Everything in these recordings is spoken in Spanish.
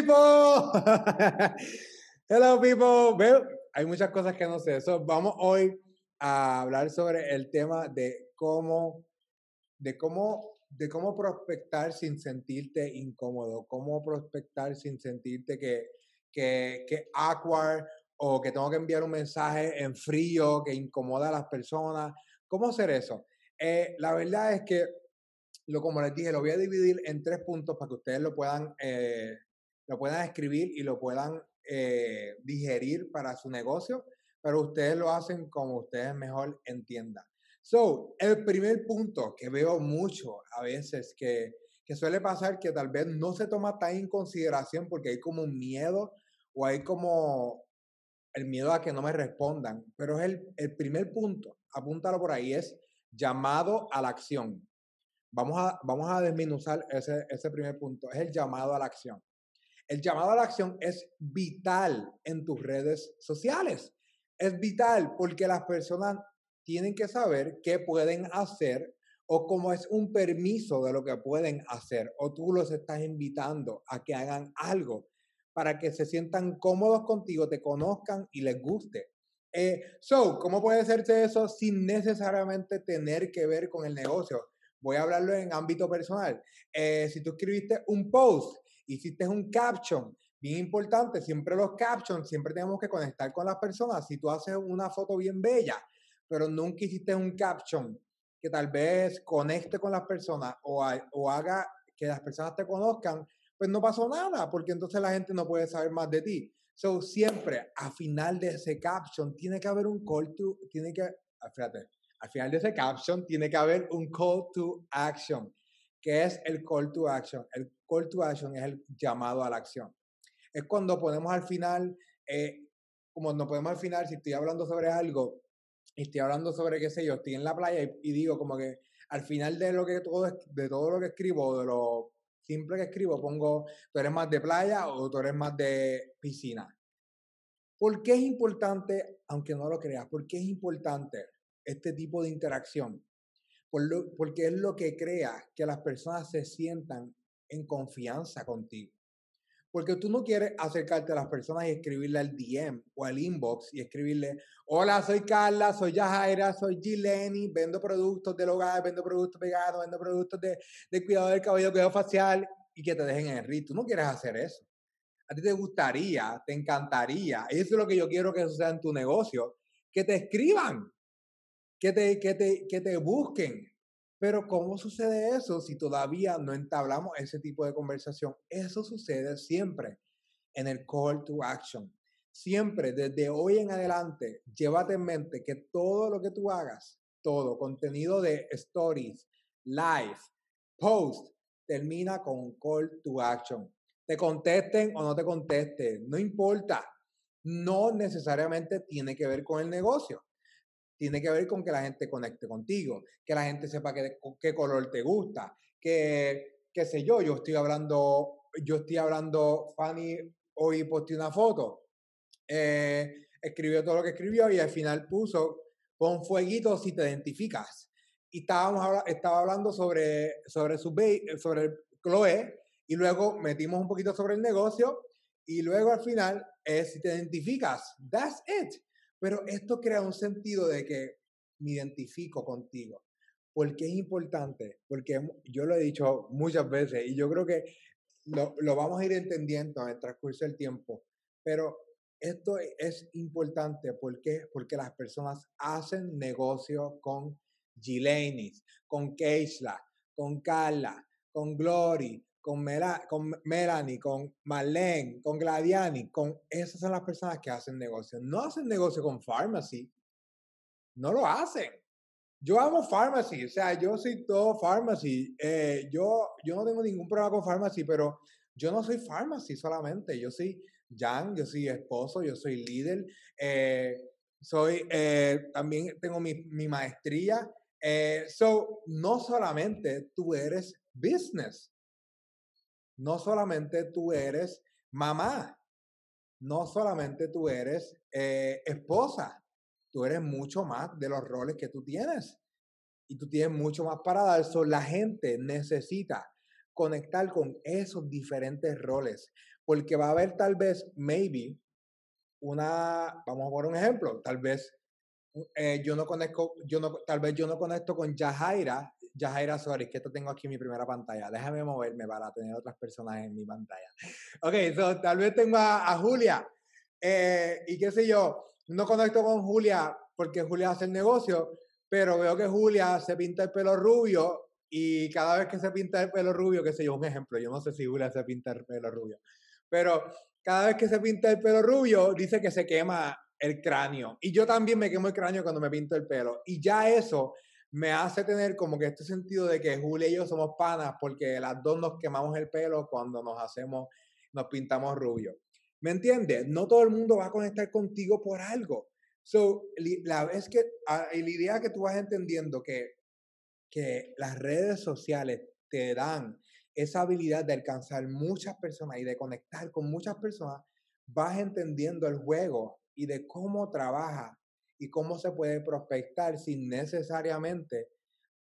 people. Hello, people. Hay muchas cosas que no sé. So, vamos hoy a hablar sobre el tema de cómo, de cómo, de cómo prospectar sin sentirte incómodo, cómo prospectar sin sentirte que, que, que awkward o que tengo que enviar un mensaje en frío que incomoda a las personas. ¿Cómo hacer eso? Eh, la verdad es que, lo, como les dije, lo voy a dividir en tres puntos para que ustedes lo puedan, eh, lo puedan escribir y lo puedan eh, digerir para su negocio, pero ustedes lo hacen como ustedes mejor entiendan. So, el primer punto que veo mucho a veces que, que suele pasar que tal vez no se toma tan en consideración porque hay como un miedo o hay como el miedo a que no me respondan, pero es el, el primer punto, apúntalo por ahí, es llamado a la acción. Vamos a, vamos a desminuzar ese, ese primer punto, es el llamado a la acción. El llamado a la acción es vital en tus redes sociales. Es vital porque las personas tienen que saber qué pueden hacer o cómo es un permiso de lo que pueden hacer o tú los estás invitando a que hagan algo para que se sientan cómodos contigo, te conozcan y les guste. Eh, so, ¿cómo puede hacerse eso sin necesariamente tener que ver con el negocio? Voy a hablarlo en ámbito personal. Eh, si tú escribiste un post, hiciste un caption, bien importante, siempre los captions, siempre tenemos que conectar con las personas. Si tú haces una foto bien bella, pero nunca hiciste un caption que tal vez conecte con las personas o, o haga que las personas te conozcan, pues no pasó nada, porque entonces la gente no puede saber más de ti. So, siempre, a final de ese caption, tiene que haber un call to, tiene que, ah, fíjate, al final de ese caption, tiene que haber un call to action. ¿Qué es el call to action? El call to action es el llamado a la acción. Es cuando ponemos al final, eh, como no podemos al final, si estoy hablando sobre algo, y estoy hablando sobre, qué sé yo, estoy en la playa y, y digo como que al final de lo que todo, de todo lo que escribo, de lo simple que escribo, pongo, tú eres más de playa o tú eres más de piscina. ¿Por qué es importante, aunque no lo creas, por qué es importante este tipo de interacción? Por lo, porque es lo que crea que las personas se sientan en confianza contigo. Porque tú no quieres acercarte a las personas y escribirle al DM o al inbox y escribirle, hola, soy Carla, soy Yajaira, soy Gileni, vendo productos del hogar, vendo productos veganos, vendo productos de, de cuidado del cabello, cuidado facial y que te dejen en el. Tú no quieres hacer eso. A ti te gustaría, te encantaría, eso es lo que yo quiero que suceda en tu negocio, que te escriban, que te, que te, que te busquen, pero ¿cómo sucede eso si todavía no entablamos ese tipo de conversación? Eso sucede siempre en el call to action. Siempre, desde hoy en adelante, llévate en mente que todo lo que tú hagas, todo, contenido de stories, live, post, termina con call to action. Te contesten o no te contesten, no importa. No necesariamente tiene que ver con el negocio tiene que ver con que la gente conecte contigo, que la gente sepa qué, qué color te gusta, que, qué sé yo, yo estoy hablando, yo estoy hablando, Fanny hoy posté una foto, eh, escribió todo lo que escribió y al final puso, pon fueguito si te identificas. Y estábamos estaba hablando sobre, sobre, su, sobre Chloe y luego metimos un poquito sobre el negocio y luego al final es si te identificas. That's it. Pero esto crea un sentido de que me identifico contigo. ¿Por qué es importante? Porque yo lo he dicho muchas veces y yo creo que lo, lo vamos a ir entendiendo en el transcurso del tiempo. Pero esto es importante porque, porque las personas hacen negocio con Gilenis, con Keishla, con Carla, con Glory, con, con Melanie, con Marlene, con Gladiani, con esas son las personas que hacen negocio. No hacen negocio con Pharmacy. No lo hacen. Yo amo Pharmacy, o sea, yo soy todo Pharmacy. Eh, yo, yo no tengo ningún problema con Pharmacy, pero yo no soy Pharmacy solamente. Yo soy Jan, yo soy esposo, yo soy líder. Eh, soy, eh, también tengo mi, mi maestría. so, no solamente tú eres business, no solamente tú eres mamá, no solamente tú eres eh, esposa, tú eres mucho más de los roles que tú tienes. Y tú tienes mucho más para dar. So, la gente necesita conectar con esos diferentes roles. porque va a haber tal vez, maybe, una, vamos a poner un ejemplo, tal vez eh, yo no conecto, yo no, tal vez yo no conecto con Yajaira, Yajaira sorry, que esto tengo aquí en mi primera pantalla, déjame moverme para tener otras personas en mi pantalla. Ok, so, tal vez tengo a, Julia, eh, y qué sé yo, no conecto con Julia porque Julia hace el negocio, pero veo que Julia se pinta el pelo rubio y cada vez que se pinta el pelo rubio, qué sé yo, un ejemplo, yo no sé si Julia se pinta el pelo rubio, pero cada vez que se pinta el pelo rubio, dice que se quema el cráneo. Y yo también me quemo el cráneo cuando me pinto el pelo. Y ya eso me hace tener como que este sentido de que Julia y yo somos panas porque las dos nos quemamos el pelo cuando nos hacemos, nos pintamos rubio. ¿Me entiendes? No todo el mundo va a conectar contigo por algo. So, la vez que, la idea que tú vas entendiendo que, que las redes sociales te dan esa habilidad de alcanzar muchas personas y de conectar con muchas personas, vas entendiendo el juego y de cómo trabaja y cómo se puede prospectar sin necesariamente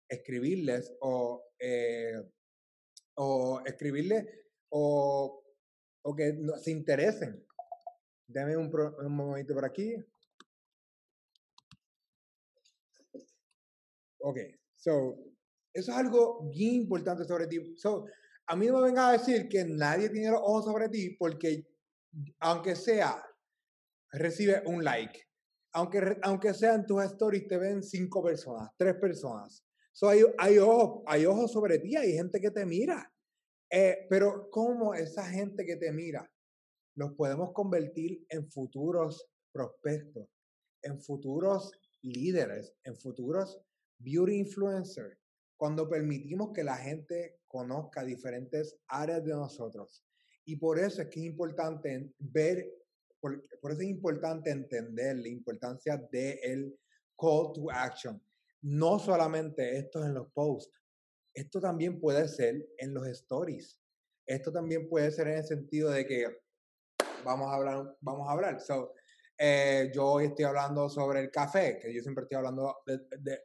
escribirles o, eh, o escribirles o, o que se interesen. Deme un, un momento por aquí. Ok, so eso es algo bien importante sobre ti. So, a mí no me venga a decir que nadie tiene los ojos sobre ti porque, aunque sea, recibe un like. Aunque, aunque sea en tus stories te ven cinco personas, tres personas. So, hay, hay, ojos, hay ojos sobre ti, hay gente que te mira. Eh, pero ¿cómo esa gente que te mira los podemos convertir en futuros prospectos, en futuros líderes, en futuros beauty influencers? cuando permitimos que la gente conozca diferentes áreas de nosotros. Y por eso es que es importante ver, por, eso es importante entender la importancia del el call to action. No solamente esto en los posts, esto también puede ser en los stories. Esto también puede ser en el sentido de que vamos a hablar, vamos a hablar. So, eh, yo hoy estoy hablando sobre el café, que yo siempre estoy hablando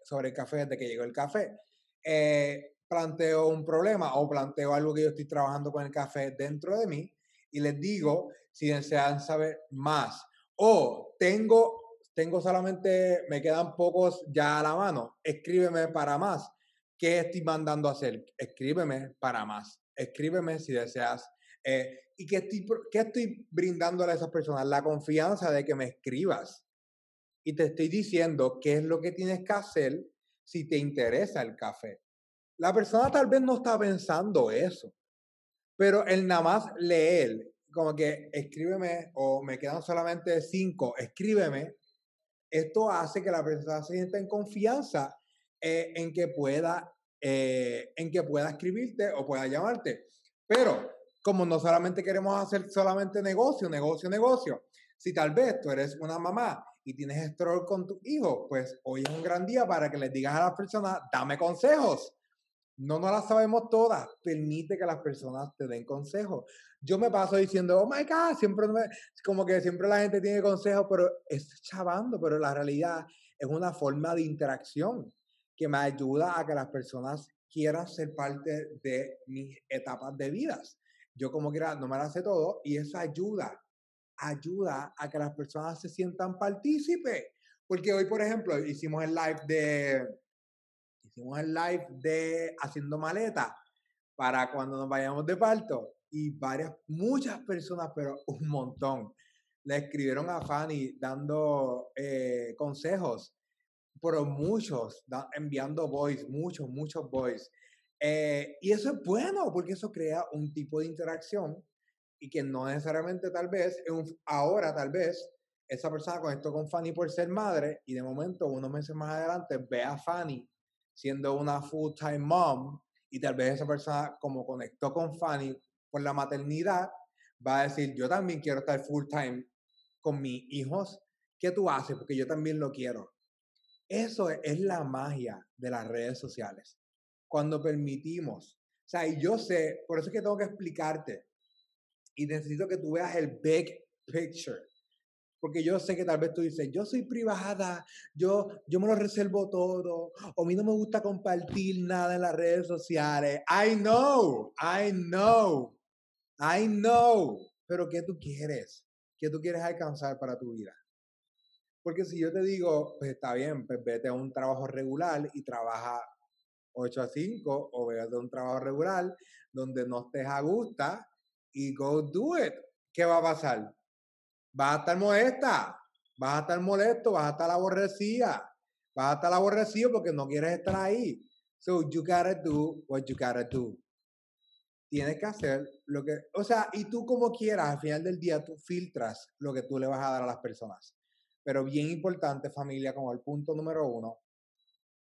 sobre el café desde que llegó el café eh, planteo un problema o planteo algo que yo estoy trabajando con el café dentro de mí y les digo si desean saber más. O tengo, tengo solamente, me quedan pocos ya a la mano, escríbeme para más. ¿Qué estoy mandando a hacer? Escríbeme para más. Escríbeme si deseas. Eh, ¿Y qué estoy, qué estoy brindándole a esas personas? La confianza de que me escribas. Y te estoy diciendo qué es lo que tienes que hacer si te interesa el café. La persona tal vez no está pensando eso, pero el nada más leer, como que escríbeme o me quedan solamente cinco, escríbeme, esto hace que la persona se sienta en confianza eh, en que pueda eh, en que pueda escribirte o pueda llamarte. Pero como no solamente queremos hacer solamente negocio, negocio, negocio, si tal vez tú eres una mamá y tienes stroke con tu hijo, pues hoy es un gran día para que les digas a las personas, dame consejos. No nos las sabemos todas. Permite que las personas te den consejos. Yo me paso diciendo, oh my God, siempre me, como que siempre la gente tiene consejos, pero es chavando, pero la realidad es una forma de interacción que me ayuda a que las personas quieran ser parte de mis etapas de vidas. Yo como quiera no me las sé todo y eso ayuda ayuda a que las personas se sientan partícipes. Porque hoy, por ejemplo, hicimos el live de, hicimos el live de haciendo maleta para cuando nos vayamos de parto y varias, muchas personas, pero un montón, le escribieron a Fanny dando eh, consejos, pero muchos, enviando voice, muchos, muchos voice. Eh, y eso es bueno porque eso crea un tipo de interacción y que no necesariamente tal vez, ahora tal vez, esa persona conectó con Fanny por ser madre y de momento, unos meses más adelante, ve a Fanny siendo una full-time mom y tal vez esa persona, como conectó con Fanny por la maternidad, va a decir, yo también quiero estar full-time con mis hijos. ¿Qué tú haces? Porque yo también lo quiero. Eso es la magia de las redes sociales. Cuando permitimos. O sea, y yo sé, por eso es que tengo que explicarte y necesito que tú veas el big picture. Porque yo sé que tal vez tú dices, yo soy privada, yo, yo me lo reservo todo, o a mí no me gusta compartir nada en las redes sociales. I know, I know, I know. pero ¿qué tú quieres? ¿Qué tú quieres alcanzar para tu vida? Porque si yo te digo, pues está bien, pues vete a un trabajo regular y trabaja 8 a 5 o vete a un trabajo regular donde no estés a gusto y go do it. ¿Qué va a pasar? Vas a estar molesta, vas a estar molesto, vas a estar aborrecida, vas a estar aborrecido porque no quieres estar ahí. So you gotta do what you gotta do. Tienes que hacer lo que, o sea, y tú como quieras, al final del día tú filtras lo que tú le vas a dar a las personas. Pero bien importante, familia, como el punto número uno,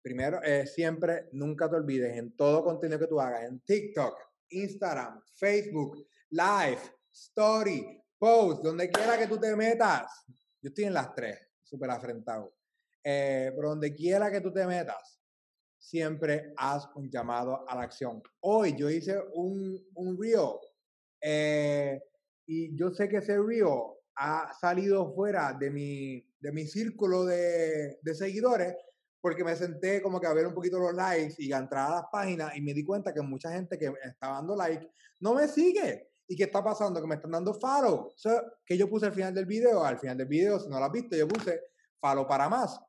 primero, eh, siempre, nunca te olvides en todo contenido que tú hagas, en TikTok, Instagram, Facebook, Live, Story, Post, donde quiera que tú te metas. Yo estoy en las tres, súper afrentado. Eh, pero donde quiera que tú te metas, siempre haz un llamado a la acción. Hoy yo hice un, un reel eh, y yo sé que ese reel ha salido fuera de mi, de mi círculo de, de, seguidores porque me senté como que a ver un poquito los likes y a entrar a las páginas y me di cuenta que mucha gente que está dando like no me sigue. ¿Y qué está pasando? Que me están dando follow. que yo puse al final del video, al final del video, si no lo has visto, yo puse follow para más.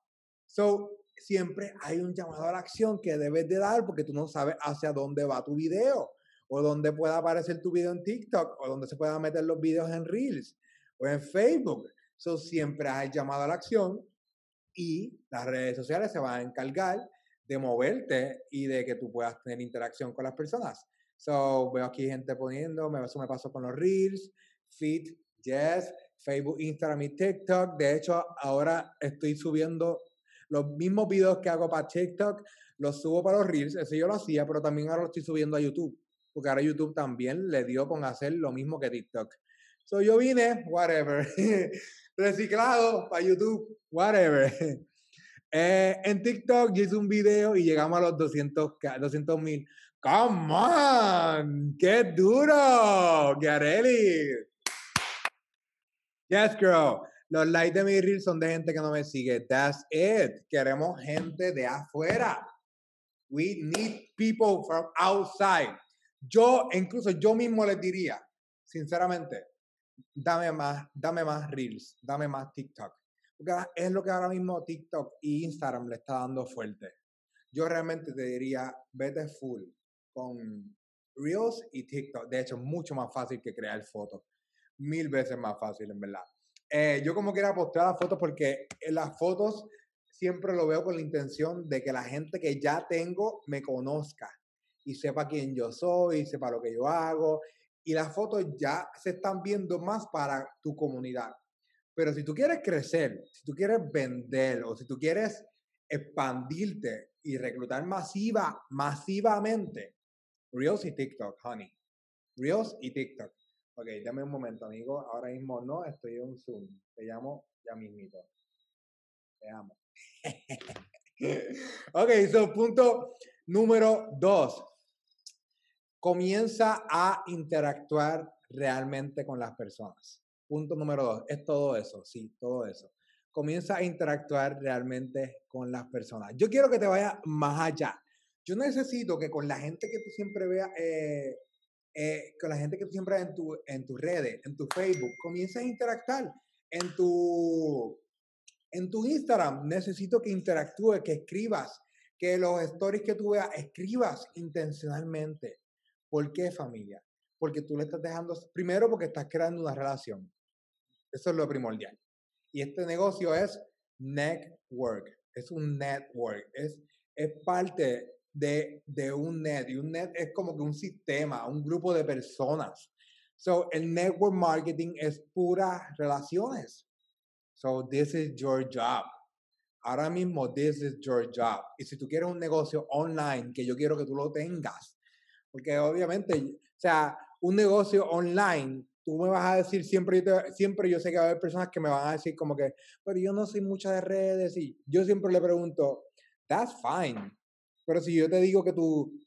So, siempre hay un llamado a la acción que debes de dar porque tú no sabes hacia dónde va tu video o dónde pueda aparecer tu video en TikTok o dónde se puedan meter los videos en Reels o en Facebook. So, siempre hay llamado a la acción y las redes sociales se van a encargar de moverte y de que tú puedas tener interacción con las personas. So, veo aquí gente poniendo, me, eso me pasó con los Reels, Fit, Yes, Facebook, Instagram y TikTok. De hecho, ahora estoy subiendo los mismos videos que hago para TikTok, los subo para los Reels, eso yo lo hacía, pero también ahora lo estoy subiendo a YouTube, porque ahora YouTube también le dio con hacer lo mismo que TikTok. So yo vine, whatever, reciclado para YouTube, whatever. Eh, en TikTok yo hice un video y llegamos a los 200 mil. ¡Come on! ¡Qué duro! ¡Garelli! Yes, girl. Los likes de mi reel son de gente que no me sigue. That's it. Queremos gente de afuera. We need people from outside. Yo, incluso yo mismo les diría, sinceramente, dame más, dame más reels, dame más TikTok. Porque es lo que ahora mismo TikTok y Instagram le está dando fuerte. Yo realmente te diría, vete full con Reels y TikTok. De hecho, mucho más fácil que crear fotos. Mil veces más fácil, en verdad. Eh, yo como quiera postear las fotos porque en las fotos siempre lo veo con la intención de que la gente que ya tengo me conozca y sepa quién yo soy, sepa lo que yo hago. Y las fotos ya se están viendo más para tu comunidad. Pero si tú quieres crecer, si tú quieres vender o si tú quieres expandirte y reclutar masiva, masivamente, Reels y TikTok, honey. Reels y TikTok. Ok, dame un momento, amigo. Ahora mismo no, estoy en un Zoom. Te llamo ya mismito. Te amo. ok, so punto número dos. Comienza a interactuar realmente con las personas. Punto número dos. Es todo eso, sí, todo eso. Comienza a interactuar realmente con las personas. Yo quiero que te vaya más allá. Yo necesito que con la gente que tú siempre veas, eh, eh, con la gente que tú siempre en, tu, en tus redes, en tu Facebook, comiences a interactuar. En tu, en tu Instagram necesito que interactúes, que escribas, que los stories que tú veas, escribas intencionalmente. ¿Por qué familia? Porque tú le estás dejando, primero porque estás creando una relación. Eso es lo primordial. Y este negocio es network, es un network, es, es parte de, de un net. Y un net es como que un sistema, un grupo de personas. So, el network marketing es pura relaciones. So, this is your job. Ahora mismo, this is your job. Y si tú quieres un negocio online, que yo quiero que tú lo tengas, porque obviamente, o sea, un negocio online, tú me vas a decir siempre, siempre yo sé que va a haber personas que me van a decir como que, pero yo no soy mucha de redes y yo siempre le pregunto, that's fine. Pero si yo te digo que tu,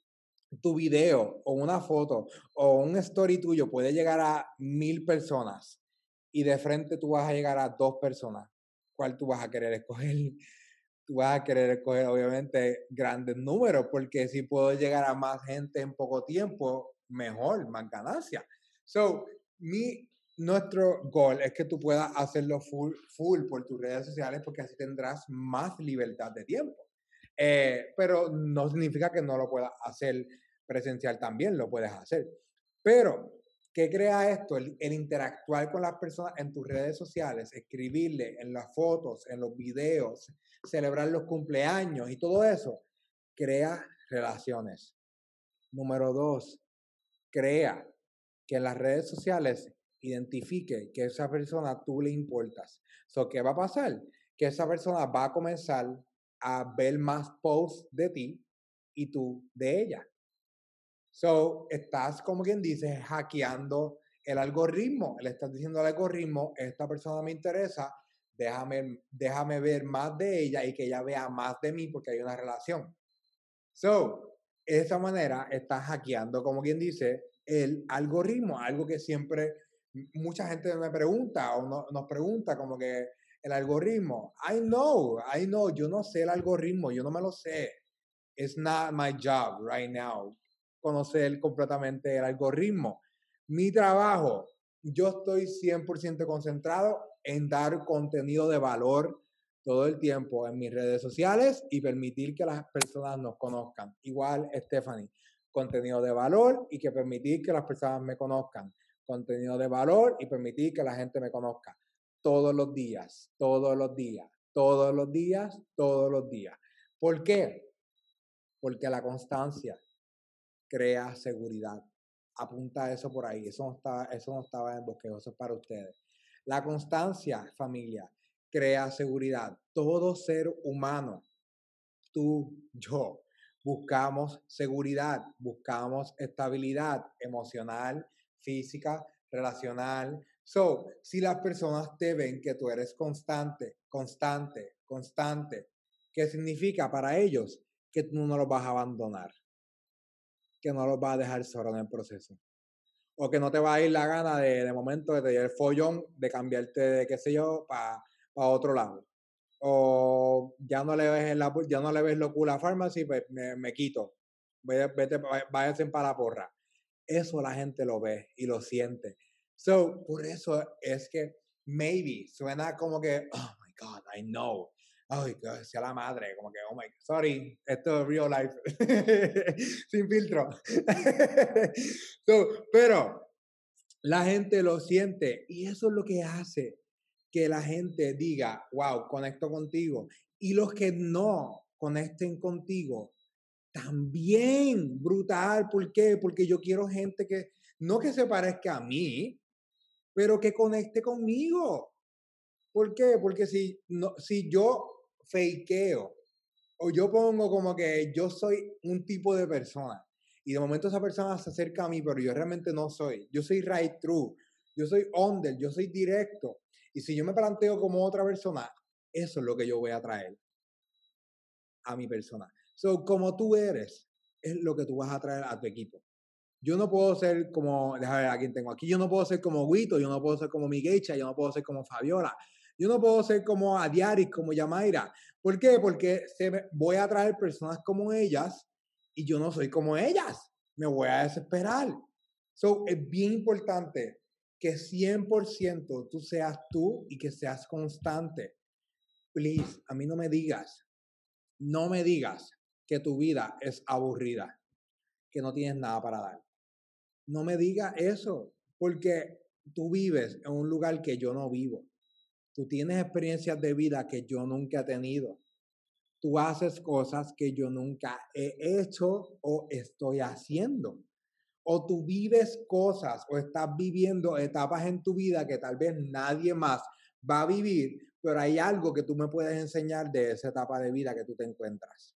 tu video o una foto o un story tuyo puede llegar a mil personas y de frente tú vas a llegar a dos personas, ¿cuál tú vas a querer escoger? Tú vas a querer escoger obviamente grandes números porque si puedo llegar a más gente en poco tiempo, mejor, más ganancia. So, mi, nuestro goal es que tú puedas hacerlo full, full por tus redes sociales porque así tendrás más libertad de tiempo. Eh, pero no significa que no lo puedas hacer presencial también, lo puedes hacer. Pero, ¿qué crea esto? El, interactuar con las personas en tus redes sociales, escribirle en las fotos, en los videos, celebrar los cumpleaños y todo eso, crea relaciones. Número dos, crea que en las redes sociales identifique que esa persona tú le importas. So, ¿Qué va a pasar? Que esa persona va a comenzar a ver más posts de ti y tú de ella. So, estás, como quien dice, hackeando el algoritmo. Le estás diciendo al algoritmo, esta persona me interesa, déjame, déjame ver más de ella y que ella vea más de mí porque hay una relación. So, de esa manera estás hackeando, como quien dice, el algoritmo, algo que siempre mucha gente me pregunta o nos pregunta como que el algoritmo, I know, I know, yo no sé el algoritmo, yo no me lo sé. It's not my job right now conocer completamente el algoritmo. Mi trabajo, yo estoy 100% concentrado en dar contenido de valor todo el tiempo en mis redes sociales y permitir que las personas nos conozcan. Igual, Stephanie, contenido de valor y que permitir que las personas me conozcan contenido de valor y permitir que la gente me conozca todos los días, todos los días, todos los días, todos los días. ¿Por qué? Porque la constancia crea seguridad. Apunta eso por ahí. Eso no estaba, eso no estaba en el para ustedes. La constancia, familia, crea seguridad. Todo ser humano, tú, yo, buscamos seguridad, buscamos estabilidad emocional, física, relacional. So, si las personas te ven que tú eres constante, constante, constante, ¿qué significa para ellos? Que tú no los vas a abandonar, que no los vas a dejar solo en el proceso. O que no te va a ir la gana de, de momento de tener el follón de cambiarte de, qué sé yo, para otro lado. O ya no le ves, la, ya no le ves locura a Pharmacy, pues me, me quito. Vete, váyanse para la porra. Eso la gente lo ve y lo siente. So, por eso es que maybe suena como que, oh my God, I know. Ay, que sea la madre, como que, oh my, sorry, esto es real life, sin filtro. pero la gente lo siente y eso es lo que hace que la gente diga, wow, conecto contigo. Y los que no conecten contigo, también brutal. ¿Por qué? Porque yo quiero gente que no que se parezca a mí, pero que conecte conmigo. ¿Por qué? Porque si, no, si yo fakeo o yo pongo como que yo soy un tipo de persona y de momento esa persona se acerca a mí, pero yo realmente no soy. Yo soy right true. Yo soy under, yo soy directo. Y si yo me planteo como otra persona, eso es lo que yo voy a traer a mi persona. So, como tú eres, es lo que tú vas a traer a tu equipo. Yo no puedo ser como, déjame ver a quién tengo aquí, yo no puedo ser como Guito, yo no puedo ser como Miguecha, yo no puedo ser como Fabiola, yo no puedo ser como Adiaris, como Yamaira. ¿Por qué? Porque voy a traer personas como ellas y yo no soy como ellas. Me voy a desesperar. So, es bien importante que 100% tú seas tú y que seas constante. Please, a mí no me digas, no me digas que tu vida es aburrida, que no tienes nada para dar. No me digas eso, porque tú vives en un lugar que yo no vivo. Tú tienes experiencias de vida que yo nunca he tenido. Tú haces cosas que yo nunca he hecho o estoy haciendo. O tú vives cosas o estás viviendo etapas en tu vida que tal vez nadie más va a vivir, pero hay algo que tú me puedes enseñar de esa etapa de vida que tú te encuentras.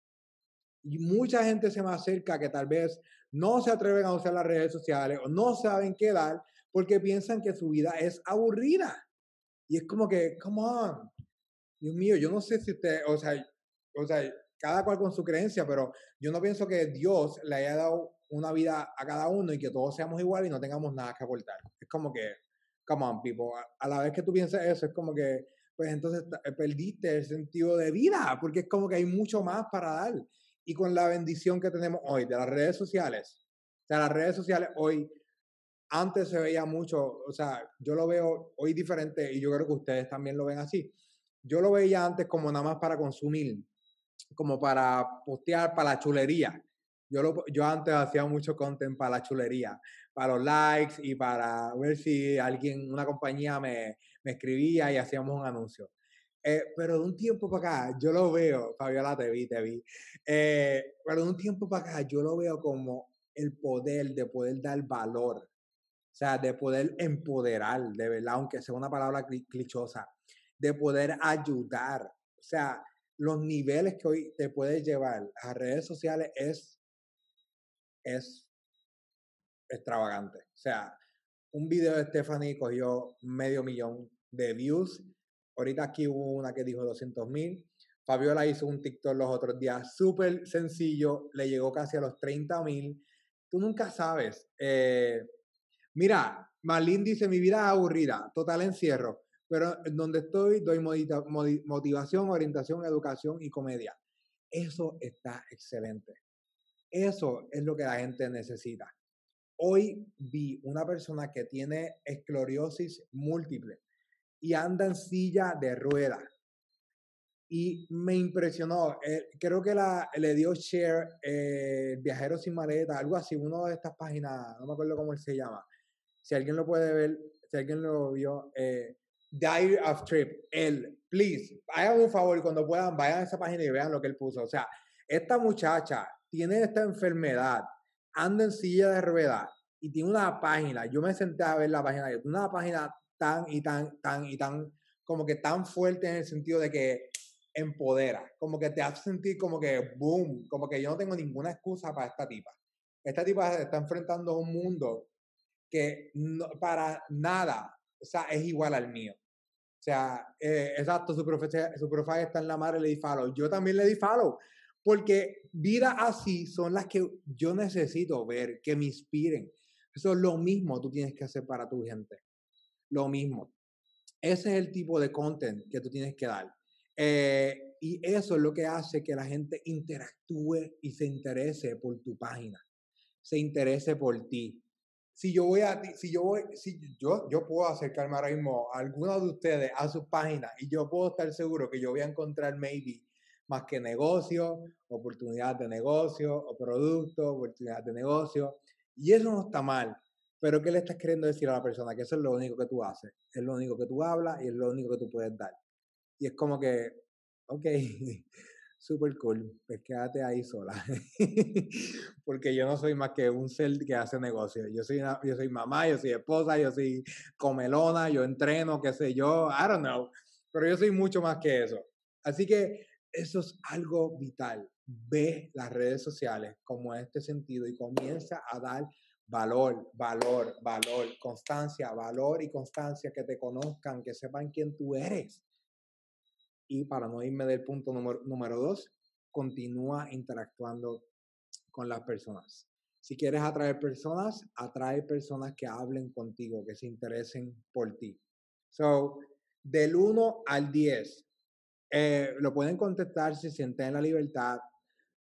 Y mucha gente se me acerca que tal vez no se atreven a usar las redes sociales o no saben qué dar porque piensan que su vida es aburrida. Y es como que, come on, Dios mío, yo no sé si usted, o sea, o sea, cada cual con su creencia, pero yo no pienso que Dios le haya dado una vida a cada uno y que todos seamos iguales y no tengamos nada que aportar. Es como que, come on, people, a la vez que tú piensas eso, es como que, pues entonces perdiste el sentido de vida, porque es como que hay mucho más para dar y con la bendición que tenemos hoy de las redes sociales, de las redes sociales hoy, antes se veía mucho, o sea, yo lo veo hoy diferente y yo creo que ustedes también lo ven así. Yo lo veía antes como nada más para consumir, como para postear, para la chulería. Yo, lo, yo antes hacía mucho content para la chulería, para los likes y para ver si alguien, una compañía me, me escribía y hacíamos un anuncio. Eh, pero de un tiempo para acá, yo lo veo, Fabiola, te vi, te vi. Eh, pero de un tiempo para acá, yo lo veo como el poder de poder dar valor. O sea, de poder empoderar, de verdad, aunque sea una palabra clichosa, de poder ayudar. O sea, los niveles que hoy te puedes llevar a redes sociales es, es extravagante. O sea, un video de Stephanie cogió medio millón de views. Ahorita aquí hubo una que dijo 200 mil. Fabiola hizo un TikTok los otros días, súper sencillo, le llegó casi a los 30 mil. Tú nunca sabes. Eh, mira, Marlene dice, mi vida es aburrida, total encierro, pero donde estoy doy motivación, orientación, educación y comedia. Eso está excelente. Eso es lo que la gente necesita. Hoy vi una persona que tiene esclerosis múltiple y anda en silla de ruedas. Y me impresionó. Eh, creo que la, le dio share eh, Viajero sin maleta, algo así, una de estas páginas, no me acuerdo cómo se llama. Si alguien lo puede ver, si alguien lo vio, eh, Diary of Trip, él, please, hagan un favor cuando puedan, vayan a esa página y vean lo que él puso. O sea, esta muchacha tiene esta enfermedad, anda en silla de ruedas y tiene una página. Yo me senté a ver la página, una página tan y tan, tan y tan, como que tan fuerte en el sentido de que empodera, como que te hace sentir como que boom, como que yo no tengo ninguna excusa para esta tipa. Esta tipa está enfrentando un mundo que no, para nada, o sea, es igual al mío. O sea, eh, exacto, su profesor, su profile está en la madre, le di follow. Yo también le di follow. Porque vidas así son las que yo necesito ver, que me inspiren. Eso es lo mismo tú tienes que hacer para tu gente lo mismo. Ese es el tipo de content que tú tienes que dar. Eh, y eso es lo que hace que la gente interactúe y se interese por tu página, se interese por ti. Si yo voy a si yo voy, si yo, yo puedo acercarme ahora mismo a alguno de ustedes a su página y yo puedo estar seguro que yo voy a encontrar maybe más que negocio, oportunidad de negocio, o producto, oportunidad de negocio. Y eso no está mal. Pero ¿qué le estás queriendo decir a la persona? Que eso es lo único que tú haces, es lo único que tú hablas y es lo único que tú puedes dar. Y es como que, ok, súper cool, pues quédate ahí sola. Porque yo no soy más que un ser que hace negocio. Yo soy, yo soy mamá, yo soy esposa, yo soy comelona, yo entreno, qué sé yo, I don't know. Pero yo soy mucho más que eso. Así que eso es algo vital. Ve las redes sociales como este sentido y comienza a dar Valor, valor, valor, constancia, valor y constancia, que te conozcan, que sepan quién tú eres. Y para no irme del punto número, número dos, continúa interactuando con las personas. Si quieres atraer personas, atrae personas que hablen contigo, que se interesen por ti. So, del 1 al 10, eh, lo pueden contestar si sienten la libertad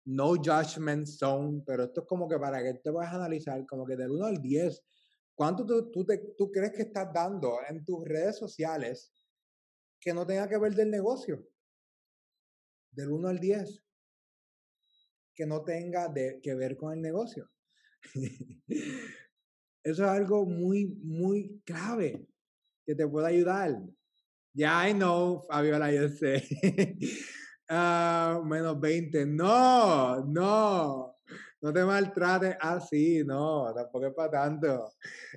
no judgment zone, pero esto es como que para que te puedas analizar, como que del 1 al 10, ¿cuánto tú, tú, te, tú crees que estás dando en tus redes sociales que no tenga que ver del negocio? Del 1 al 10. Que no tenga de, que ver con el negocio. Eso es algo muy, muy clave que te puede ayudar. Ya, I know, Fabiola, yo sé. Ah, menos 20. No, no. No te maltrates así, no, tampoco es para tanto.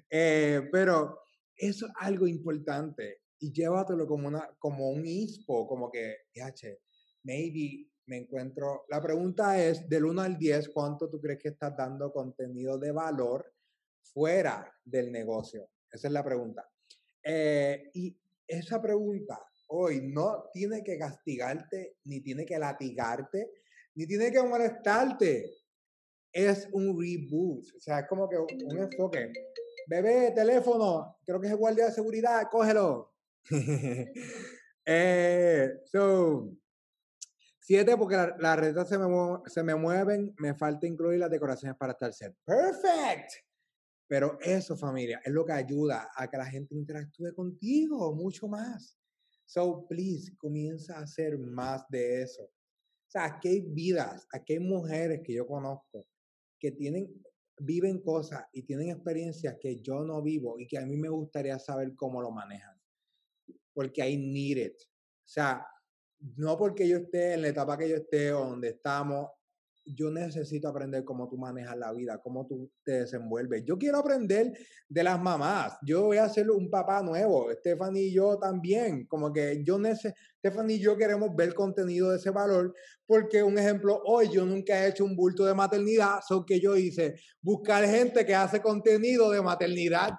Eh, pero eso es algo importante y llévatelo como, una, como un ISPO, como que, h maybe me encuentro. La pregunta es: del 1 al 10, ¿cuánto tú crees que estás dando contenido de valor fuera del negocio? Esa es la pregunta. Eh, y esa pregunta hoy no tiene que castigarte, ni tiene que latigarte, ni tiene que molestarte. Es un reboot. O sea, es como que un enfoque. Bebé, teléfono, creo que es el guardia de seguridad, cógelo. eh, so, siete, porque las la redes se me, se me mueven, me falta incluir las decoraciones para estar set. Perfect. Pero eso, familia, es lo que ayuda a que la gente interactúe contigo mucho más. So, please, comienza a hacer más de eso. O sea, aquí hay vidas, aquí hay mujeres que yo conozco que tienen, viven cosas y tienen experiencias que yo no vivo y que a mí me gustaría saber cómo lo manejan. Porque I need it. O sea, no porque yo esté en la etapa que yo esté o donde estamos, yo necesito aprender cómo tú manejas la vida, cómo tú te desenvuelves. Yo quiero aprender de las mamás. Yo voy a ser un papá nuevo. Stephanie y yo también. Como que yo Stephanie y yo queremos ver contenido de ese valor. Porque, un ejemplo, hoy yo nunca he hecho un bulto de maternidad. So que yo hice buscar gente que hace contenido de maternidad.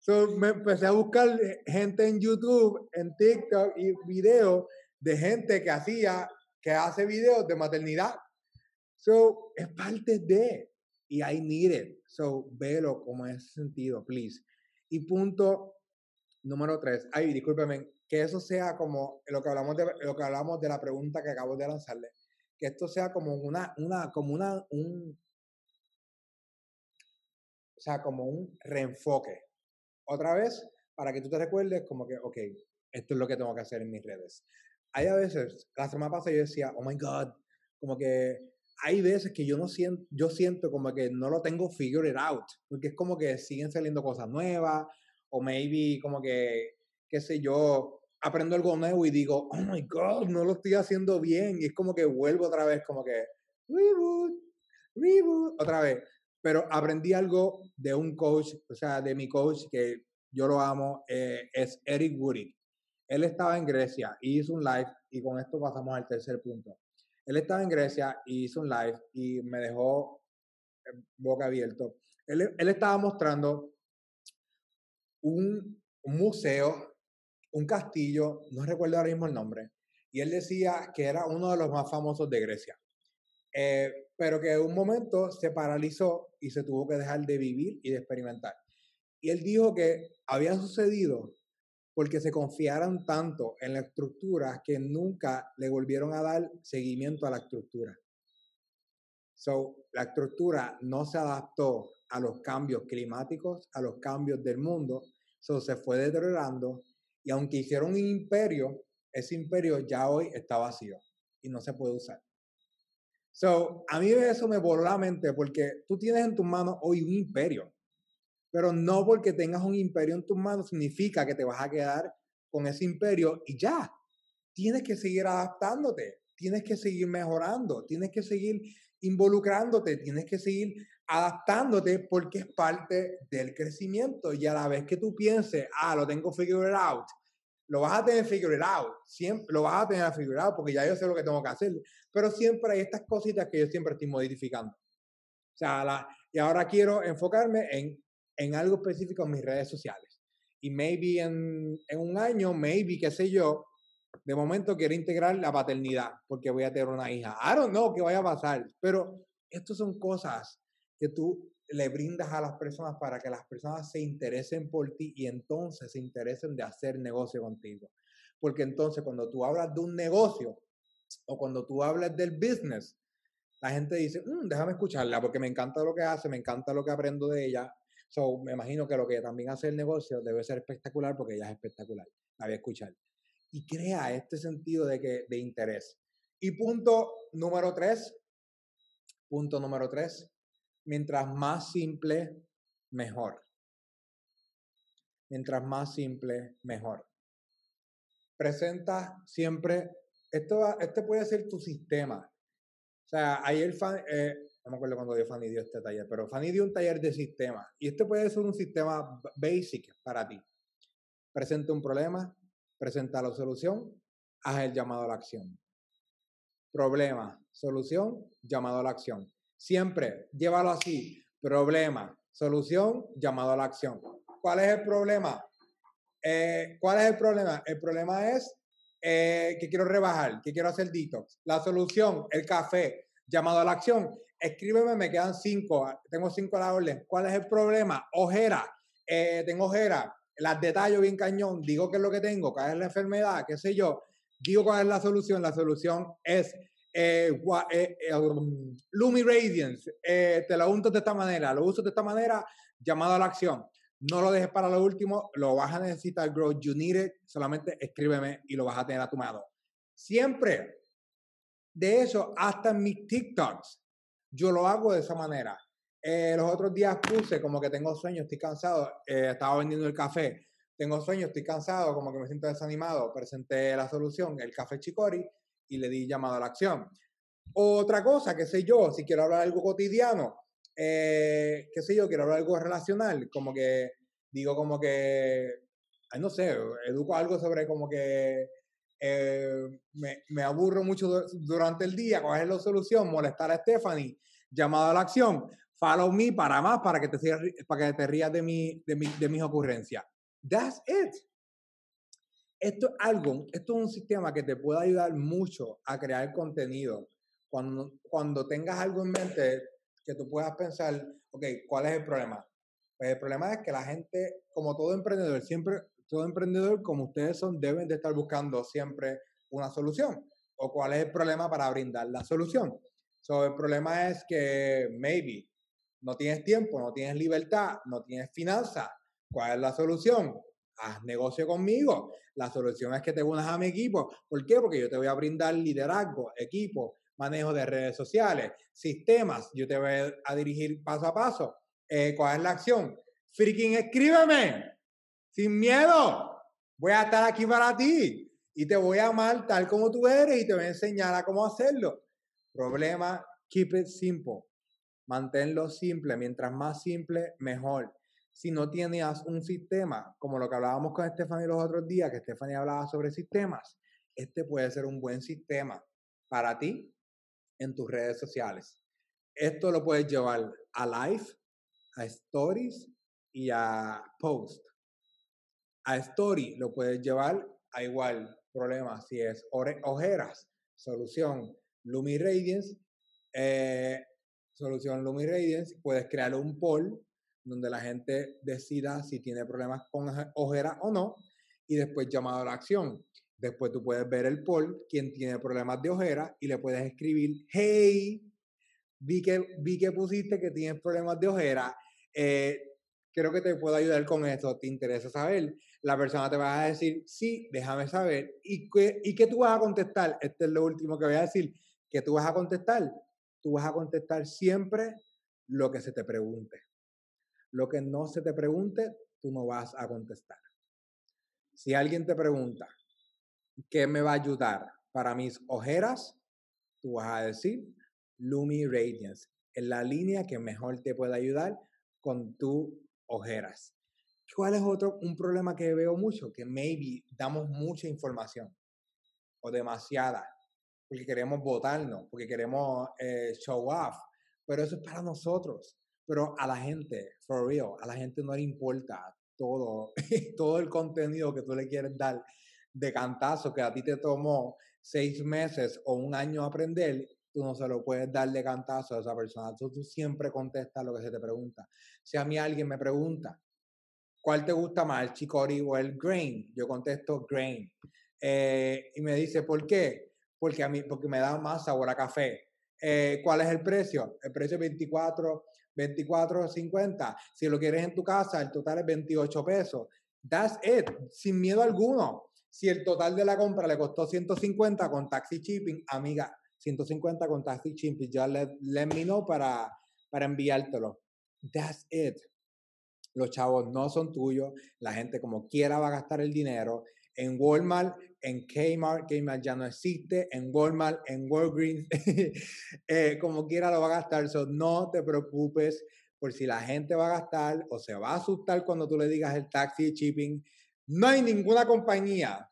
So, me empecé a buscar gente en YouTube, en TikTok y videos de gente que hacía, que hace videos de maternidad So, es parte de, y I need it. So, velo como ese sentido, please. Y punto número tres. Ay, discúlpeme, que eso sea como lo que hablamos de, lo que hablamos de la pregunta que acabo de lanzarle. Que esto sea como una, una, como una, un, o sea, como un reenfoque. Otra vez, para que tú te recuerdes como que, ok, esto es lo que tengo que hacer en mis redes. Hay a veces, la semana pasada yo decía, oh my God, como que hay veces que yo no siento, yo siento como que no lo tengo figured out, porque es como que siguen saliendo cosas nuevas, o maybe como que, qué sé yo, aprendo algo nuevo y digo, oh my God, no lo estoy haciendo bien, y es como que vuelvo otra vez, como que, reboot, reboot, otra vez. Pero aprendí algo de un coach, o sea, de mi coach, que yo lo amo, eh, es Eric Woody. Él estaba en Grecia y hizo un live, y con esto pasamos al tercer punto él estaba en Grecia y hizo un live y me dejó eh, boca abierto. Él, estaba mostrando un, museo, un castillo, no recuerdo ahora mismo el nombre, y él decía que era uno de los más famosos de Grecia. Eh, pero que en un momento se paralizó y se tuvo que dejar de vivir y de experimentar. Y él dijo que había sucedido porque se confiaron tanto en la estructura que nunca le volvieron a dar seguimiento a la estructura. So, la estructura no se adaptó a los cambios climáticos, a los cambios del mundo, so, se fue deteriorando y aunque hicieron un imperio, ese imperio ya hoy está vacío y no se puede usar. So, a mí eso me voló la mente porque tú tienes en tus manos hoy un imperio. Pero no porque tengas un imperio en tus manos significa que te vas a quedar con ese imperio y ya. Tienes que seguir adaptándote, tienes que seguir mejorando, tienes que seguir involucrándote, tienes que seguir adaptándote porque es parte del crecimiento. Y a la vez que tú pienses, ah, lo tengo figured out, lo vas a tener figured out, siempre lo vas a tener figured out porque ya yo sé lo que tengo que hacer. Pero siempre hay estas cositas que yo siempre estoy modificando. O sea, la, y ahora quiero enfocarme en en algo específico en mis redes sociales. Y maybe en, en un año, maybe, qué sé yo, de momento quiero integrar la paternidad porque voy a tener una hija. I don't know qué vaya a pasar, pero estas son cosas que tú le brindas a las personas para que las personas se interesen por ti y entonces se interesen de hacer negocio contigo. Porque entonces cuando tú hablas de un negocio o cuando tú hablas del business, la gente dice, mm, déjame escucharla porque me encanta lo que hace, me encanta lo que aprendo de ella, So, me imagino que lo que también hace el negocio debe ser espectacular porque ella es espectacular. La voy a escuchar. Y crea este sentido de, que, de interés. Y punto número tres. Punto número tres. Mientras más simple, mejor. Mientras más simple, mejor. Presenta siempre, esto, este puede ser tu sistema. O sea, ayer eh, no me acuerdo cuando dio Fanny dio este taller, pero Fanny dio un taller de sistema. Y este puede ser un sistema basic para ti. Presenta un problema, presenta la solución, haz el llamado a la acción. Problema, solución, llamado a la acción. Siempre llévalo así. Problema, solución, llamado a la acción. ¿Cuál es el problema? Eh, ¿Cuál es el problema? El problema es eh, que quiero rebajar, que quiero hacer detox. La solución, el café, llamado a la acción escríbeme, me quedan cinco, ah, tengo cinco a la orden. ¿Cuál es el problema? Ojera, eh, tengo ojera, las detallo bien cañón, digo qué es lo que tengo, cuál es la enfermedad, qué sé yo, digo cuál es la solución. La solución es eh, eh, um, Lumi Radiance, te lo unto de esta manera, lo uso de esta manera, llamado a la acción. No lo dejes para lo último, lo vas a necesitar, grow, you need it, solamente escríbeme y lo vas a tener a tu mano. Siempre. De eso, hasta mis TikToks, yo lo hago de esa manera. los otros días puse como que tengo sueño, estoy cansado, estaba vendiendo el café tengo sueño, estoy cansado, como que me siento desanimado, presenté la solución, el café Chicori, y le di llamado a la acción. Otra cosa, qué sé yo, si quiero hablar algo cotidiano, eh, qué sé yo, quiero hablar algo relacional, como que digo como que, no sé, educo algo sobre como que eh, me, aburro mucho durante el día, cuál es la solución, molestar a Stephanie, llamado a la acción, follow me para más, para que te, para que te rías de, mi, de mis ocurrencias. That's it. Esto es algo, esto es un sistema que te puede ayudar mucho a crear contenido. Cuando, cuando tengas algo en mente que tú puedas pensar, ok, ¿cuál es el problema? Pues el problema es que la gente, como todo emprendedor, siempre, todo emprendedor como ustedes son, deben de estar buscando siempre una solución. ¿O cuál es el problema para brindar la solución? So, el problema es que maybe no tienes tiempo, no tienes libertad, no tienes finanzas, ¿Cuál es la solución? Haz negocio conmigo. La solución es que te unas a mi equipo. ¿Por qué? Porque yo te voy a brindar liderazgo, equipo, manejo de redes sociales, sistemas. Yo te voy a dirigir paso a paso. Eh, ¿Cuál es la acción? Freaking escríbeme. Sin miedo. Voy a estar aquí para ti. Y te voy a amar tal como tú eres y te voy a enseñar a cómo hacerlo. Problema, keep it simple. Manténlo simple. Mientras más simple, mejor si no tienes un sistema, como lo que hablábamos con Stephanie los otros días, que Stephanie hablaba sobre sistemas, este puede ser un buen sistema para ti en tus redes sociales. Esto lo puedes llevar a live, a stories y a post. A story lo puedes llevar a igual problema, si es ojeras, solución Lumi Radiance, eh, solución Lumi Radiance, puedes crear un poll donde la gente decida si tiene problemas con ojeras o no, y después llamado a la acción. Después tú puedes ver el poll, quien tiene problemas de ojera, y le puedes escribir, hey, vi que, vi que pusiste que tienes problemas de ojera, eh, creo que te puedo ayudar con eso, ¿te interesa saber? La persona te va a decir, sí, déjame saber. ¿Y qué, ¿Y qué tú vas a contestar? Este es lo último que voy a decir. ¿Qué tú vas a contestar? Tú vas a contestar siempre lo que se te pregunte. Lo que no se te pregunte, tú no vas a contestar. Si alguien te pregunta, ¿qué me va a ayudar para mis ojeras? Tú vas a decir Lumi Radiance. Es la línea que mejor te puede ayudar con tus ojeras. ¿Cuál es otro un problema que veo mucho? Que maybe damos mucha información o demasiada porque queremos votarnos, porque queremos eh, show off, pero eso es para nosotros. Pero a la gente, for real, a la gente no le importa todo, todo el contenido que tú le quieres dar de cantazo que a ti te tomó seis meses o un año aprender, tú no se lo puedes dar de cantazo a esa persona. Tú, tú siempre contestas lo que se te pregunta. Si a mí alguien me pregunta, ¿cuál te gusta más, el chicory o el grain? Yo contesto grain. Eh, y me dice, ¿por qué? Porque a mí, porque me da más sabor a café. Eh, ¿Cuál es el precio? El precio es 24 24.50. Si lo quieres en tu casa, el total es 28 pesos. That's it, sin miedo alguno. Si el total de la compra le costó 150 con taxi shipping, amiga, 150 con taxi shipping, ya let, let me know para, para enviártelo. That's it. Los chavos no son tuyos, la gente como quiera va a gastar el dinero en Walmart, en Kmart, Kmart ya no existe, en Walmart, en Walgreens, eh, como quiera lo va a gastar. So, no te preocupes por si la gente va a gastar o se va a asustar cuando tú le digas el taxi shipping. No hay ninguna compañía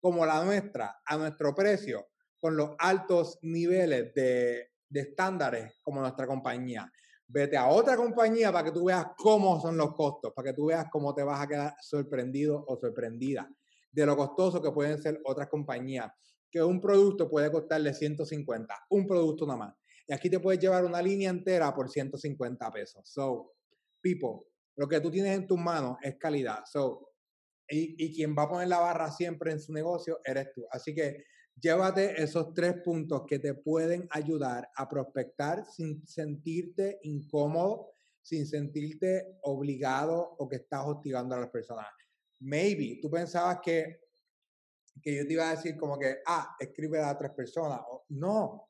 como la nuestra a nuestro precio con los altos niveles de, de estándares como nuestra compañía. Vete a otra compañía para que tú veas cómo son los costos, para que tú veas cómo te vas a quedar sorprendido o sorprendida de lo costoso que pueden ser otras compañías, que un producto puede costarle 150, un producto nada más. Y aquí te puedes llevar una línea entera por 150 pesos. So, people, lo que tú tienes en tus manos es calidad. So, y, y quien va a poner la barra siempre en su negocio eres tú. Así que Llévate esos tres puntos que te pueden ayudar a prospectar sin sentirte incómodo, sin sentirte obligado o que estás hostigando a las personas. Maybe tú pensabas que, que yo te iba a decir como que, ah, escribe a tres personas. no,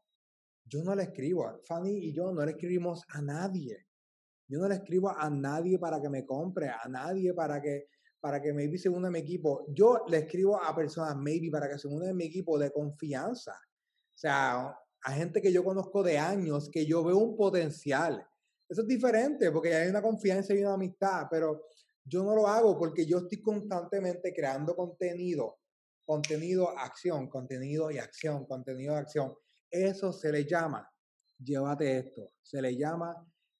yo no le escribo. Fanny y yo no le escribimos a nadie. Yo no le escribo a nadie para que me compre, a nadie para que, para que maybe se una en mi equipo. Yo le escribo a personas maybe para que se unan en mi equipo de confianza. O sea, a gente que yo conozco de años, que yo veo un potencial. Eso es diferente porque hay una confianza y una amistad, pero yo no lo hago porque yo estoy constantemente creando contenido, contenido, acción, contenido y acción, contenido acción. Eso se le llama, llévate esto, se le llama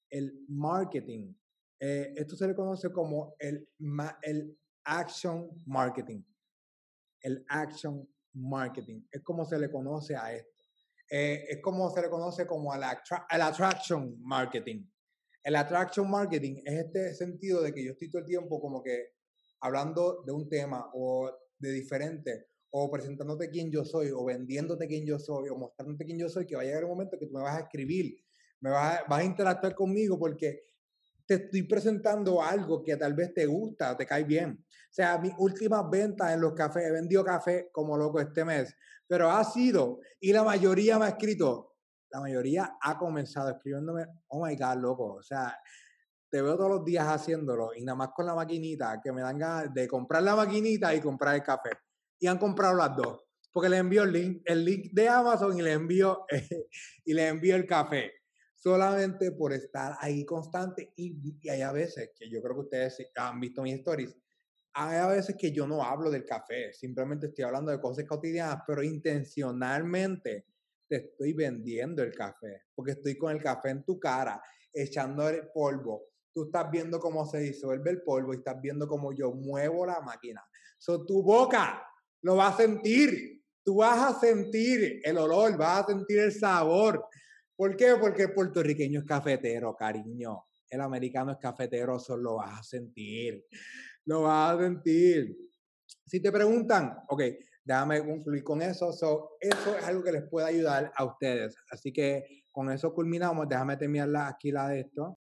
el marketing. Eh, esto se le conoce como el, el action marketing. El action marketing. Es como se le conoce a esto. Eh, es como se le conoce como el, el attraction marketing. El attraction marketing es este sentido de que yo estoy todo el tiempo como que hablando de un tema o de diferente o presentándote quién yo soy, o vendiéndote quién yo soy, o mostrándote quién yo soy, que va a llegar un momento que tú me vas a escribir, me vas a, vas a interactuar conmigo porque te estoy presentando algo que tal vez te gusta, te cae bien. O sea, mis últimas ventas en los cafés, he vendido café como loco este mes, pero ha sido, y la mayoría me ha escrito, la mayoría ha comenzado escribiéndome, oh my God, loco, o sea, te veo todos los días haciéndolo y nada más con la maquinita, que me dan ganas de comprar la maquinita y comprar el café y han comprado las dos. Porque le envío el link, el link de Amazon y le envío, y le envío el café. Solamente por estar ahí constante. Y, y, hay a veces que yo creo que ustedes han visto mis stories. Hay a veces que yo no hablo del café. Simplemente estoy hablando de cosas cotidianas, pero intencionalmente te estoy vendiendo el café. Porque estoy con el café en tu cara, echando el polvo. Tú estás viendo cómo se disuelve el polvo y estás viendo cómo yo muevo la máquina. So, tu boca lo vas a sentir. Tú vas a sentir el olor, vas a sentir el sabor. ¿Por qué? Porque el puertorriqueño es cafetero, cariño. El americano es cafetero, eso lo vas a sentir. Lo vas a sentir. Si te preguntan, ok, déjame concluir con eso. eso es algo que les puede ayudar a ustedes. Así que con eso culminamos. Déjame terminar aquí la de esto.